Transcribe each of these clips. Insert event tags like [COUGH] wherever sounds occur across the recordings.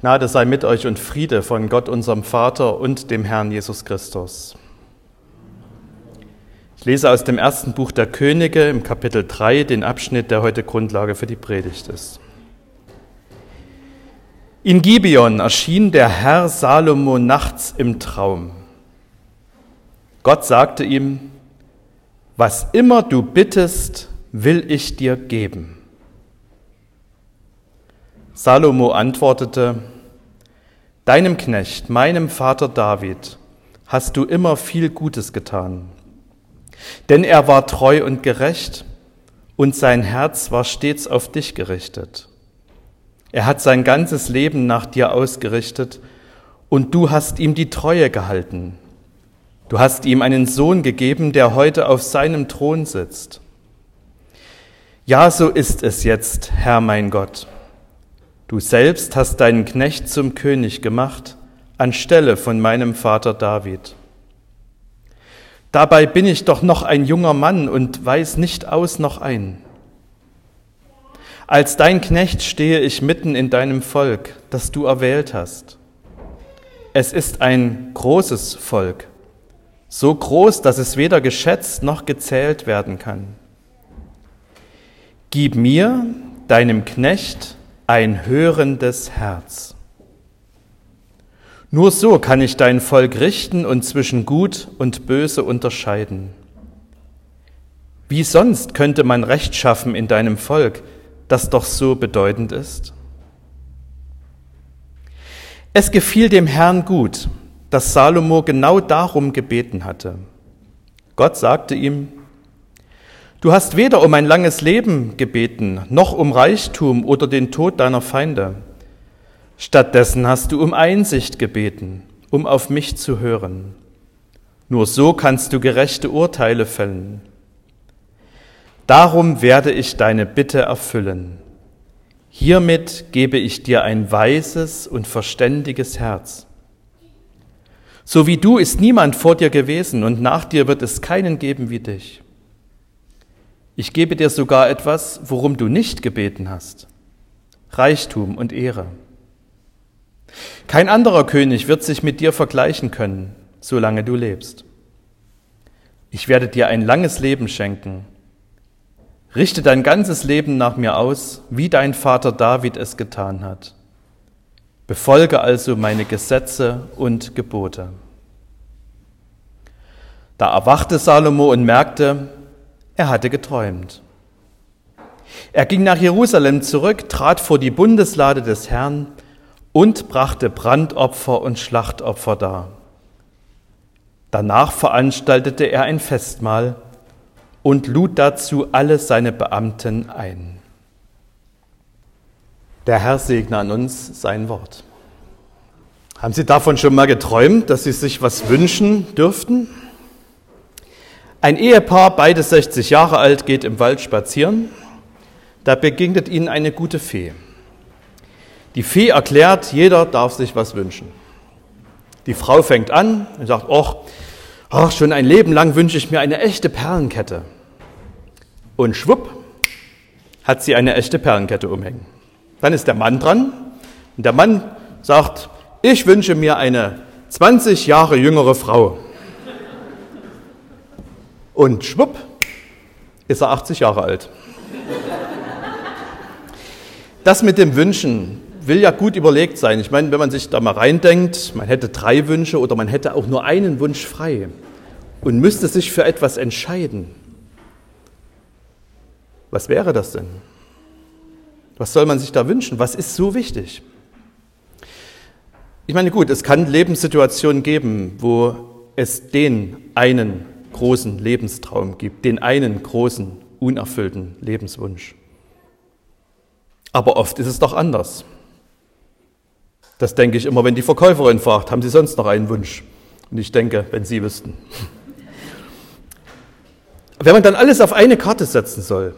Gnade sei mit euch und Friede von Gott, unserem Vater und dem Herrn Jesus Christus. Ich lese aus dem ersten Buch der Könige im Kapitel 3 den Abschnitt, der heute Grundlage für die Predigt ist. In Gibeon erschien der Herr Salomo nachts im Traum. Gott sagte ihm, was immer du bittest, will ich dir geben. Salomo antwortete, Deinem Knecht, meinem Vater David, hast du immer viel Gutes getan. Denn er war treu und gerecht, und sein Herz war stets auf dich gerichtet. Er hat sein ganzes Leben nach dir ausgerichtet, und du hast ihm die Treue gehalten. Du hast ihm einen Sohn gegeben, der heute auf seinem Thron sitzt. Ja, so ist es jetzt, Herr mein Gott. Du selbst hast deinen Knecht zum König gemacht, anstelle von meinem Vater David. Dabei bin ich doch noch ein junger Mann und weiß nicht aus noch ein. Als dein Knecht stehe ich mitten in deinem Volk, das du erwählt hast. Es ist ein großes Volk, so groß, dass es weder geschätzt noch gezählt werden kann. Gib mir, deinem Knecht, ein hörendes Herz. Nur so kann ich dein Volk richten und zwischen Gut und Böse unterscheiden. Wie sonst könnte man Recht schaffen in deinem Volk, das doch so bedeutend ist? Es gefiel dem Herrn gut, dass Salomo genau darum gebeten hatte. Gott sagte ihm, Du hast weder um ein langes Leben gebeten, noch um Reichtum oder den Tod deiner Feinde. Stattdessen hast du um Einsicht gebeten, um auf mich zu hören. Nur so kannst du gerechte Urteile fällen. Darum werde ich deine Bitte erfüllen. Hiermit gebe ich dir ein weises und verständiges Herz. So wie du ist niemand vor dir gewesen und nach dir wird es keinen geben wie dich. Ich gebe dir sogar etwas, worum du nicht gebeten hast. Reichtum und Ehre. Kein anderer König wird sich mit dir vergleichen können, solange du lebst. Ich werde dir ein langes Leben schenken. Richte dein ganzes Leben nach mir aus, wie dein Vater David es getan hat. Befolge also meine Gesetze und Gebote. Da erwachte Salomo und merkte, er hatte geträumt. Er ging nach Jerusalem zurück, trat vor die Bundeslade des Herrn und brachte Brandopfer und Schlachtopfer dar. Danach veranstaltete er ein Festmahl und lud dazu alle seine Beamten ein. Der Herr segne an uns sein Wort. Haben Sie davon schon mal geträumt, dass Sie sich was wünschen dürften? Ein Ehepaar, beide 60 Jahre alt, geht im Wald spazieren. Da begegnet ihnen eine gute Fee. Die Fee erklärt, jeder darf sich was wünschen. Die Frau fängt an und sagt, ach, schon ein Leben lang wünsche ich mir eine echte Perlenkette. Und schwupp, hat sie eine echte Perlenkette umhängen. Dann ist der Mann dran und der Mann sagt, ich wünsche mir eine 20 Jahre jüngere Frau. Und schwupp, ist er 80 Jahre alt. Das mit dem Wünschen will ja gut überlegt sein. Ich meine, wenn man sich da mal reindenkt, man hätte drei Wünsche oder man hätte auch nur einen Wunsch frei und müsste sich für etwas entscheiden. Was wäre das denn? Was soll man sich da wünschen? Was ist so wichtig? Ich meine, gut, es kann Lebenssituationen geben, wo es den einen großen Lebenstraum gibt, den einen großen, unerfüllten Lebenswunsch. Aber oft ist es doch anders. Das denke ich immer, wenn die Verkäuferin fragt, haben Sie sonst noch einen Wunsch? Und ich denke, wenn Sie wüssten. [LAUGHS] Wenn man dann alles auf eine Karte setzen soll,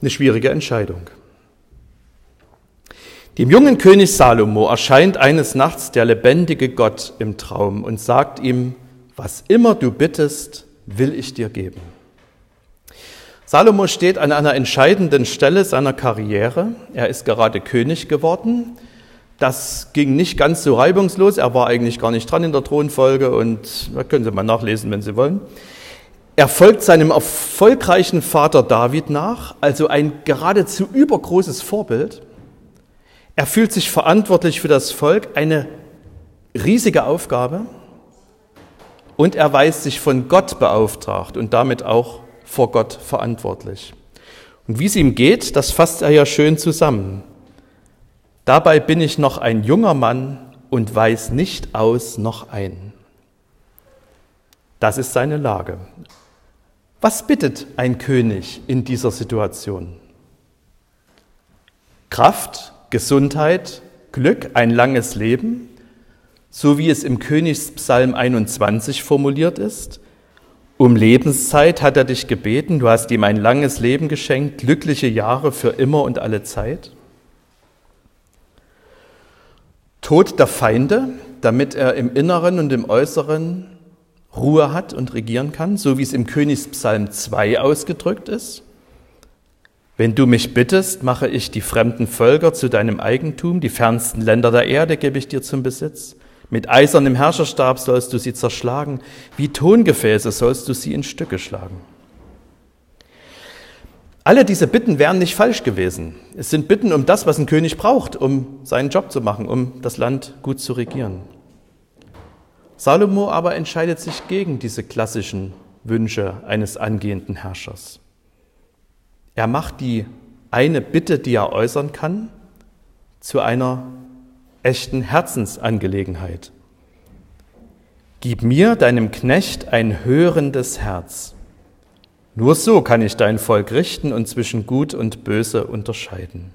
eine schwierige Entscheidung. Dem jungen König Salomo erscheint eines Nachts der lebendige Gott im Traum und sagt ihm, was immer du bittest, will ich dir geben. Salomo steht an einer entscheidenden Stelle seiner Karriere. Er ist gerade König geworden, Das ging nicht ganz so reibungslos. Er war eigentlich gar nicht dran in der Thronfolge und da können Sie mal nachlesen, wenn Sie wollen. Er folgt seinem erfolgreichen Vater David nach, also ein geradezu übergroßes Vorbild. Er fühlt sich verantwortlich für das Volk, eine riesige Aufgabe. Und er weiß sich von Gott beauftragt und damit auch vor Gott verantwortlich. Und wie es ihm geht, das fasst er ja schön zusammen. Dabei bin ich noch ein junger Mann und weiß nicht aus noch ein. Das ist seine Lage. Was bittet ein König in dieser Situation? Kraft, Gesundheit, Glück, ein langes Leben, so wie es im Königspsalm 21 formuliert ist. Um Lebenszeit hat er dich gebeten, du hast ihm ein langes Leben geschenkt, glückliche Jahre für immer und alle Zeit. Tod der Feinde, damit er im Inneren und im Äußeren Ruhe hat und regieren kann, so wie es im Königspsalm 2 ausgedrückt ist. Wenn du mich bittest, mache ich die fremden Völker zu deinem Eigentum, die fernsten Länder der Erde gebe ich dir zum Besitz. Mit eisernem Herrscherstab sollst du sie zerschlagen, wie Tongefäße sollst du sie in Stücke schlagen. Alle diese Bitten wären nicht falsch gewesen. Es sind Bitten um das, was ein König braucht, um seinen Job zu machen, um das Land gut zu regieren. Salomo aber entscheidet sich gegen diese klassischen Wünsche eines angehenden Herrschers. Er macht die eine Bitte, die er äußern kann, zu einer echten Herzensangelegenheit. Gib mir, deinem Knecht, ein hörendes Herz nur so kann ich dein Volk richten und zwischen Gut und Böse unterscheiden.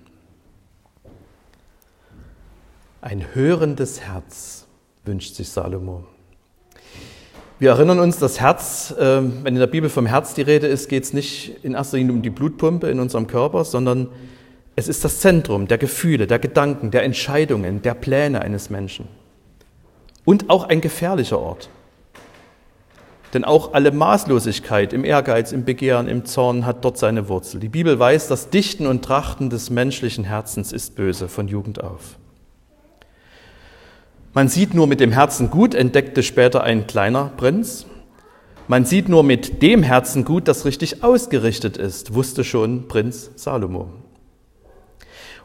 Ein hörendes Herz wünscht sich Salomo. Wir erinnern uns, das Herz, äh, wenn in der Bibel vom Herz die Rede ist, geht es nicht in erster Linie um die Blutpumpe in unserem Körper, sondern es ist das Zentrum der Gefühle, der Gedanken, der Entscheidungen, der Pläne eines Menschen. Und auch ein gefährlicher Ort. Denn auch alle Maßlosigkeit im Ehrgeiz, im Begehren, im Zorn hat dort seine Wurzel. Die Bibel weiß, das Dichten und Trachten des menschlichen Herzens ist böse von Jugend auf. Man sieht nur mit dem Herzen gut, entdeckte später ein kleiner Prinz. Man sieht nur mit dem Herzen gut, das richtig ausgerichtet ist, wusste schon Prinz Salomo.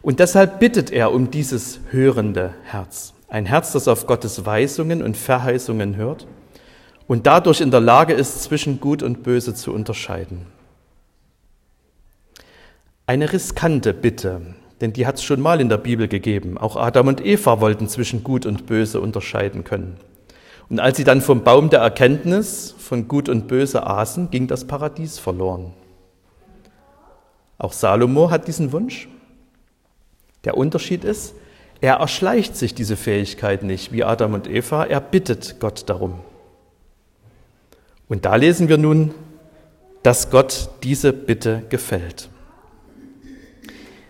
Und deshalb bittet er um dieses hörende Herz. Ein Herz, das auf Gottes Weisungen und Verheißungen hört und dadurch in der Lage ist, zwischen Gut und Böse zu unterscheiden. Eine riskante Bitte, denn die hat es schon mal in der Bibel gegeben. Auch Adam und Eva wollten zwischen Gut und Böse unterscheiden können. Und als sie dann vom Baum der Erkenntnis von Gut und Böse aßen, ging das Paradies verloren. Auch Salomo hat diesen Wunsch. Der Unterschied ist, er erschleicht sich diese Fähigkeit nicht wie Adam und Eva, er bittet Gott darum. Und da lesen wir nun, dass Gott diese Bitte gefällt.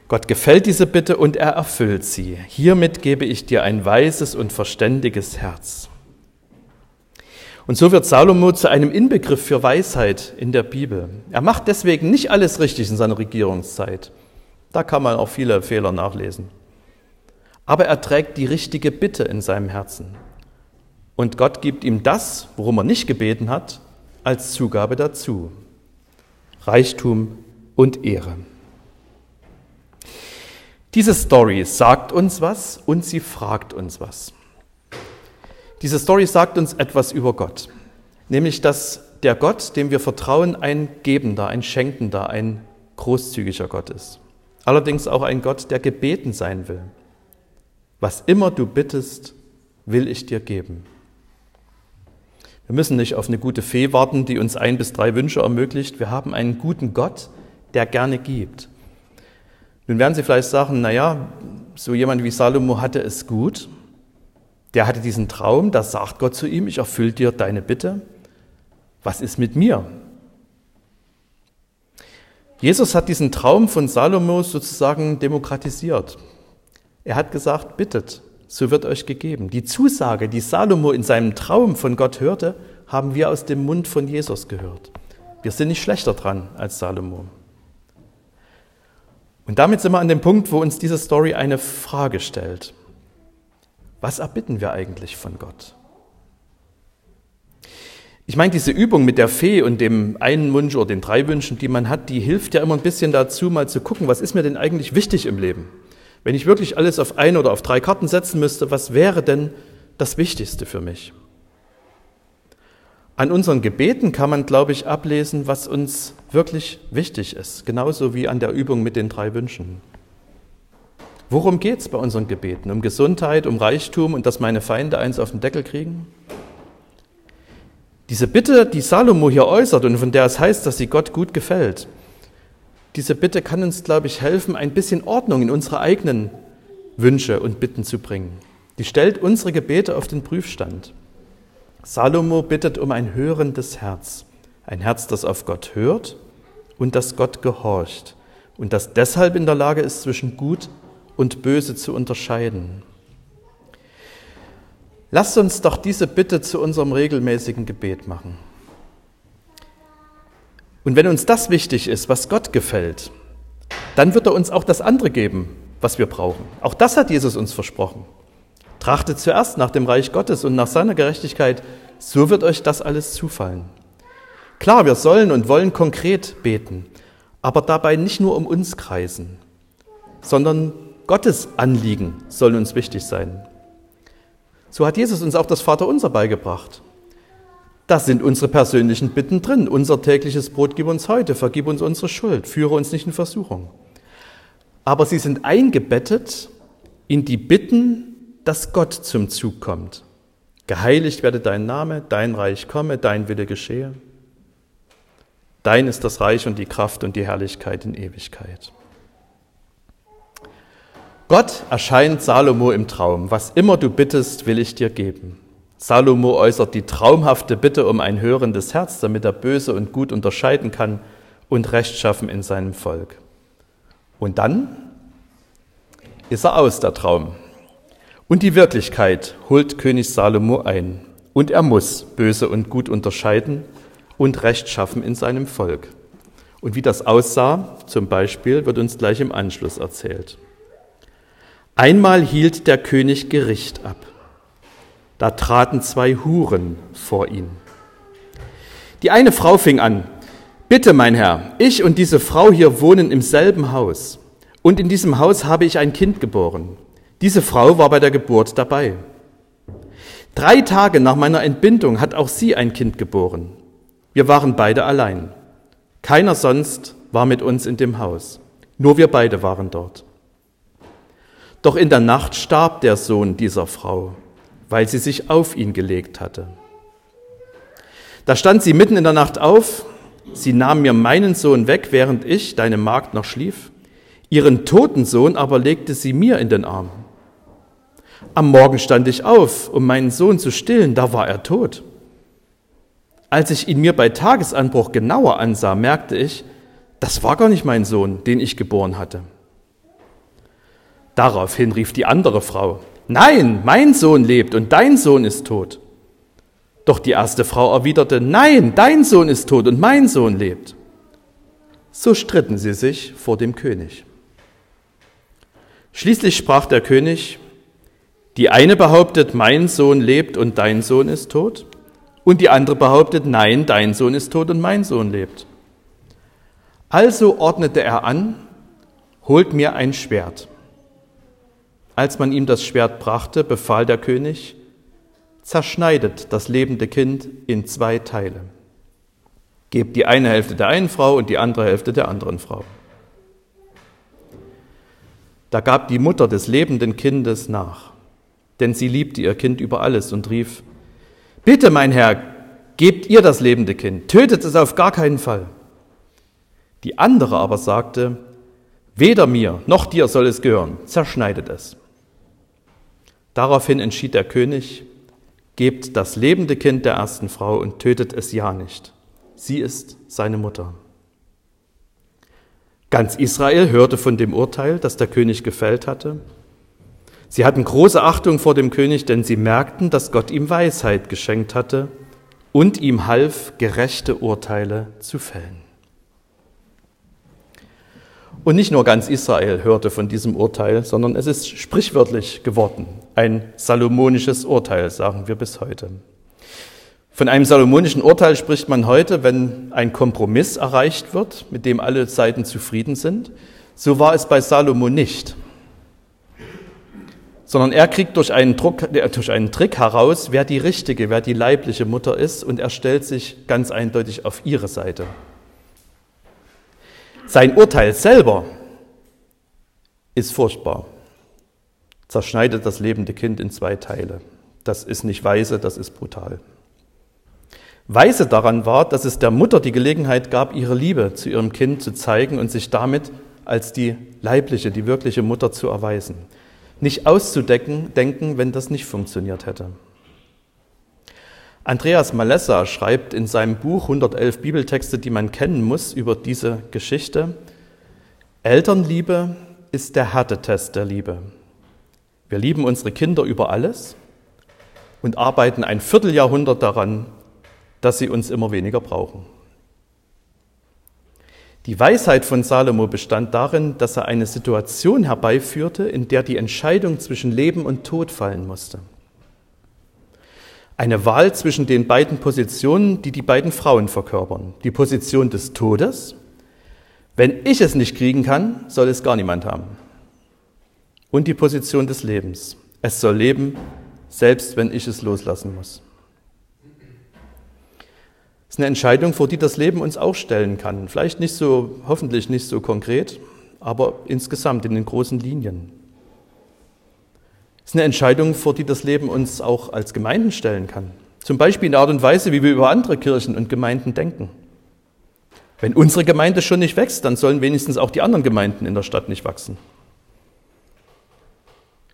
Gott gefällt diese Bitte und er erfüllt sie. Hiermit gebe ich dir ein weises und verständiges Herz. Und so wird Salomo zu einem Inbegriff für Weisheit in der Bibel. Er macht deswegen nicht alles richtig in seiner Regierungszeit. Da kann man auch viele Fehler nachlesen. Aber er trägt die richtige Bitte in seinem Herzen. Und Gott gibt ihm das, worum er nicht gebeten hat, als Zugabe dazu. Reichtum und Ehre. Diese Story sagt uns was und sie fragt uns was. Diese Story sagt uns etwas über Gott, nämlich dass der Gott, dem wir vertrauen, ein gebender, ein schenkender, ein großzügiger Gott ist. Allerdings auch ein Gott, der gebeten sein will. Was immer du bittest, will ich dir geben. Wir müssen nicht auf eine gute Fee warten, die uns ein bis drei Wünsche ermöglicht. Wir haben einen guten Gott, der gerne gibt. Nun werden Sie vielleicht sagen, naja, so jemand wie Salomo hatte es gut. Der hatte diesen Traum, da sagt Gott zu ihm, ich erfülle dir deine Bitte. Was ist mit mir? Jesus hat diesen Traum von Salomo sozusagen demokratisiert. Er hat gesagt, bittet, so wird euch gegeben. Die Zusage, die Salomo in seinem Traum von Gott hörte, haben wir aus dem Mund von Jesus gehört. Wir sind nicht schlechter dran als Salomo. Und damit sind wir an dem Punkt, wo uns diese Story eine Frage stellt. Was erbitten wir eigentlich von Gott? Ich meine, diese Übung mit der Fee und dem einen Wunsch oder den drei Wünschen, die man hat, die hilft ja immer ein bisschen dazu, mal zu gucken, was ist mir denn eigentlich wichtig im Leben? Wenn ich wirklich alles auf ein oder auf drei Karten setzen müsste, was wäre denn das Wichtigste für mich? An unseren Gebeten kann man, glaube ich, ablesen, was uns wirklich wichtig ist, genauso wie an der Übung mit den drei Wünschen. Worum geht es bei unseren Gebeten? Um Gesundheit, um Reichtum und dass meine Feinde eins auf den Deckel kriegen? Diese Bitte, die Salomo hier äußert und von der es heißt, dass sie Gott gut gefällt, diese Bitte kann uns, glaube ich, helfen, ein bisschen Ordnung in unsere eigenen Wünsche und Bitten zu bringen. Die stellt unsere Gebete auf den Prüfstand. Salomo bittet um ein hörendes Herz, ein Herz, das auf Gott hört und das Gott gehorcht und das deshalb in der Lage ist, zwischen Gut und Böse zu unterscheiden. Lasst uns doch diese Bitte zu unserem regelmäßigen Gebet machen. Und wenn uns das wichtig ist, was Gott gefällt, dann wird er uns auch das andere geben, was wir brauchen. Auch das hat Jesus uns versprochen. Trachtet zuerst nach dem Reich Gottes und nach seiner Gerechtigkeit, so wird euch das alles zufallen. Klar, wir sollen und wollen konkret beten, aber dabei nicht nur um uns kreisen, sondern Gottes Anliegen soll uns wichtig sein. So hat Jesus uns auch das Vaterunser beigebracht. Das sind unsere persönlichen Bitten drin. Unser tägliches Brot gib uns heute, vergib uns unsere Schuld, führe uns nicht in Versuchung. Aber sie sind eingebettet in die Bitten, dass Gott zum Zug kommt. Geheiligt werde dein Name, dein Reich komme, dein Wille geschehe. Dein ist das Reich und die Kraft und die Herrlichkeit in Ewigkeit. Gott erscheint Salomo im Traum. Was immer du bittest, will ich dir geben. Salomo äußert die traumhafte Bitte um ein hörendes Herz, damit er böse und gut unterscheiden kann und Recht schaffen in seinem Volk. Und dann ist er aus, der Traum. Und die Wirklichkeit holt König Salomo ein. Und er muss böse und gut unterscheiden und Recht schaffen in seinem Volk. Und wie das aussah, zum Beispiel, wird uns gleich im Anschluss erzählt. Einmal hielt der König Gericht ab. Da traten zwei Huren vor ihn. Die eine Frau fing an, Bitte, mein Herr, ich und diese Frau hier wohnen im selben Haus, und in diesem Haus habe ich ein Kind geboren. Diese Frau war bei der Geburt dabei. Drei Tage nach meiner Entbindung hat auch sie ein Kind geboren. Wir waren beide allein. Keiner sonst war mit uns in dem Haus. Nur wir beide waren dort. Doch in der Nacht starb der Sohn dieser Frau weil sie sich auf ihn gelegt hatte. Da stand sie mitten in der Nacht auf, sie nahm mir meinen Sohn weg, während ich, deine Magd, noch schlief, ihren toten Sohn aber legte sie mir in den Arm. Am Morgen stand ich auf, um meinen Sohn zu stillen, da war er tot. Als ich ihn mir bei Tagesanbruch genauer ansah, merkte ich, das war gar nicht mein Sohn, den ich geboren hatte. Daraufhin rief die andere Frau, Nein, mein Sohn lebt und dein Sohn ist tot. Doch die erste Frau erwiderte, Nein, dein Sohn ist tot und mein Sohn lebt. So stritten sie sich vor dem König. Schließlich sprach der König, die eine behauptet, mein Sohn lebt und dein Sohn ist tot, und die andere behauptet, nein, dein Sohn ist tot und mein Sohn lebt. Also ordnete er an, holt mir ein Schwert. Als man ihm das Schwert brachte, befahl der König, zerschneidet das lebende Kind in zwei Teile. Gebt die eine Hälfte der einen Frau und die andere Hälfte der anderen Frau. Da gab die Mutter des lebenden Kindes nach, denn sie liebte ihr Kind über alles und rief, Bitte, mein Herr, gebt ihr das lebende Kind, tötet es auf gar keinen Fall. Die andere aber sagte, Weder mir noch dir soll es gehören, zerschneidet es. Daraufhin entschied der König, gebt das lebende Kind der ersten Frau und tötet es ja nicht. Sie ist seine Mutter. Ganz Israel hörte von dem Urteil, das der König gefällt hatte. Sie hatten große Achtung vor dem König, denn sie merkten, dass Gott ihm Weisheit geschenkt hatte und ihm half, gerechte Urteile zu fällen. Und nicht nur ganz Israel hörte von diesem Urteil, sondern es ist sprichwörtlich geworden. Ein salomonisches Urteil, sagen wir bis heute. Von einem salomonischen Urteil spricht man heute, wenn ein Kompromiss erreicht wird, mit dem alle Seiten zufrieden sind. So war es bei Salomo nicht. Sondern er kriegt durch einen, Druck, durch einen Trick heraus, wer die richtige, wer die leibliche Mutter ist, und er stellt sich ganz eindeutig auf ihre Seite. Sein Urteil selber ist furchtbar. Zerschneidet das lebende Kind in zwei Teile. Das ist nicht weise, das ist brutal. Weise daran war, dass es der Mutter die Gelegenheit gab, ihre Liebe zu ihrem Kind zu zeigen und sich damit als die leibliche, die wirkliche Mutter zu erweisen. Nicht auszudecken, denken, wenn das nicht funktioniert hätte. Andreas Malessa schreibt in seinem Buch 111 Bibeltexte, die man kennen muss, über diese Geschichte, Elternliebe ist der Härtetest der Liebe. Wir lieben unsere Kinder über alles und arbeiten ein Vierteljahrhundert daran, dass sie uns immer weniger brauchen. Die Weisheit von Salomo bestand darin, dass er eine Situation herbeiführte, in der die Entscheidung zwischen Leben und Tod fallen musste. Eine Wahl zwischen den beiden Positionen, die die beiden Frauen verkörpern. Die Position des Todes. Wenn ich es nicht kriegen kann, soll es gar niemand haben. Und die Position des Lebens. Es soll leben, selbst wenn ich es loslassen muss. Das ist eine Entscheidung, vor die das Leben uns auch stellen kann. Vielleicht nicht so, hoffentlich nicht so konkret, aber insgesamt in den großen Linien. Das ist eine Entscheidung, vor die das Leben uns auch als Gemeinden stellen kann. Zum Beispiel in der Art und Weise, wie wir über andere Kirchen und Gemeinden denken. Wenn unsere Gemeinde schon nicht wächst, dann sollen wenigstens auch die anderen Gemeinden in der Stadt nicht wachsen.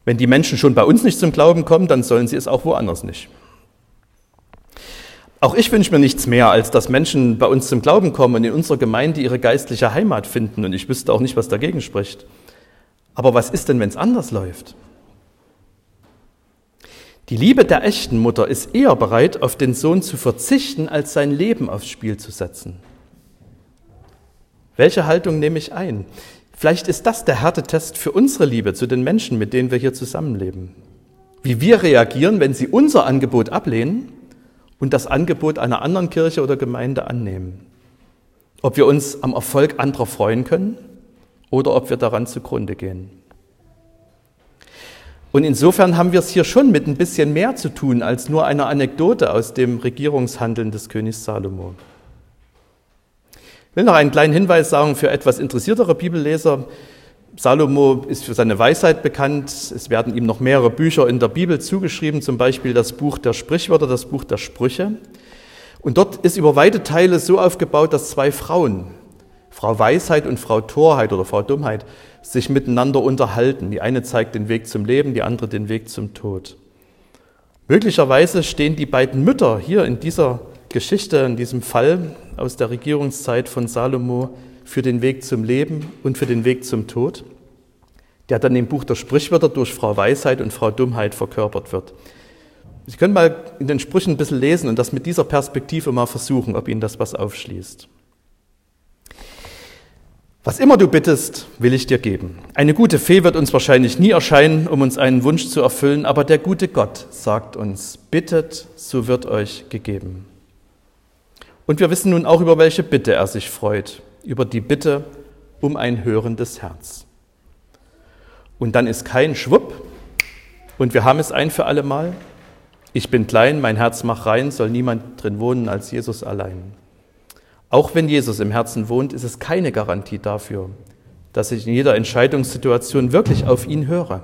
Wenn die Menschen schon bei uns nicht zum Glauben kommen, dann sollen sie es auch woanders nicht. Auch ich wünsche mir nichts mehr, als dass Menschen bei uns zum Glauben kommen und in unserer Gemeinde ihre geistliche Heimat finden. Und ich wüsste auch nicht, was dagegen spricht. Aber was ist denn, wenn es anders läuft? Die Liebe der echten Mutter ist eher bereit, auf den Sohn zu verzichten, als sein Leben aufs Spiel zu setzen. Welche Haltung nehme ich ein? Vielleicht ist das der Härtetest für unsere Liebe zu den Menschen, mit denen wir hier zusammenleben. Wie wir reagieren, wenn sie unser Angebot ablehnen und das Angebot einer anderen Kirche oder Gemeinde annehmen. Ob wir uns am Erfolg anderer freuen können oder ob wir daran zugrunde gehen. Und insofern haben wir es hier schon mit ein bisschen mehr zu tun als nur einer Anekdote aus dem Regierungshandeln des Königs Salomo. Ich will noch einen kleinen Hinweis sagen für etwas interessiertere Bibelleser. Salomo ist für seine Weisheit bekannt. Es werden ihm noch mehrere Bücher in der Bibel zugeschrieben, zum Beispiel das Buch der Sprichwörter, das Buch der Sprüche. Und dort ist über weite Teile so aufgebaut, dass zwei Frauen, Frau Weisheit und Frau Torheit oder Frau Dummheit, sich miteinander unterhalten. Die eine zeigt den Weg zum Leben, die andere den Weg zum Tod. Möglicherweise stehen die beiden Mütter hier in dieser Geschichte, in diesem Fall aus der Regierungszeit von Salomo für den Weg zum Leben und für den Weg zum Tod, der dann im Buch der Sprichwörter durch Frau Weisheit und Frau Dummheit verkörpert wird. Sie können mal in den Sprüchen ein bisschen lesen und das mit dieser Perspektive mal versuchen, ob Ihnen das was aufschließt. Was immer du bittest, will ich dir geben. Eine gute Fee wird uns wahrscheinlich nie erscheinen, um uns einen Wunsch zu erfüllen, aber der gute Gott sagt uns, bittet, so wird euch gegeben. Und wir wissen nun auch, über welche Bitte er sich freut über die Bitte um ein hörendes Herz. Und dann ist kein Schwupp und wir haben es ein für alle Mal. Ich bin klein, mein Herz macht rein, soll niemand drin wohnen als Jesus allein. Auch wenn Jesus im Herzen wohnt, ist es keine Garantie dafür, dass ich in jeder Entscheidungssituation wirklich auf ihn höre.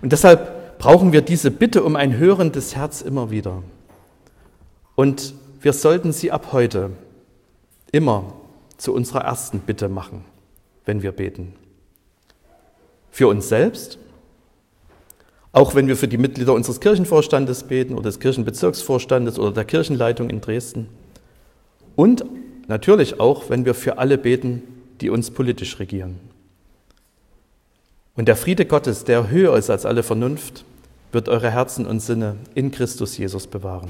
Und deshalb brauchen wir diese Bitte um ein hörendes Herz immer wieder. Und wir sollten sie ab heute immer zu unserer ersten Bitte machen, wenn wir beten. Für uns selbst, auch wenn wir für die Mitglieder unseres Kirchenvorstandes beten oder des Kirchenbezirksvorstandes oder der Kirchenleitung in Dresden. Und natürlich auch, wenn wir für alle beten, die uns politisch regieren. Und der Friede Gottes, der höher ist als alle Vernunft, wird eure Herzen und Sinne in Christus Jesus bewahren.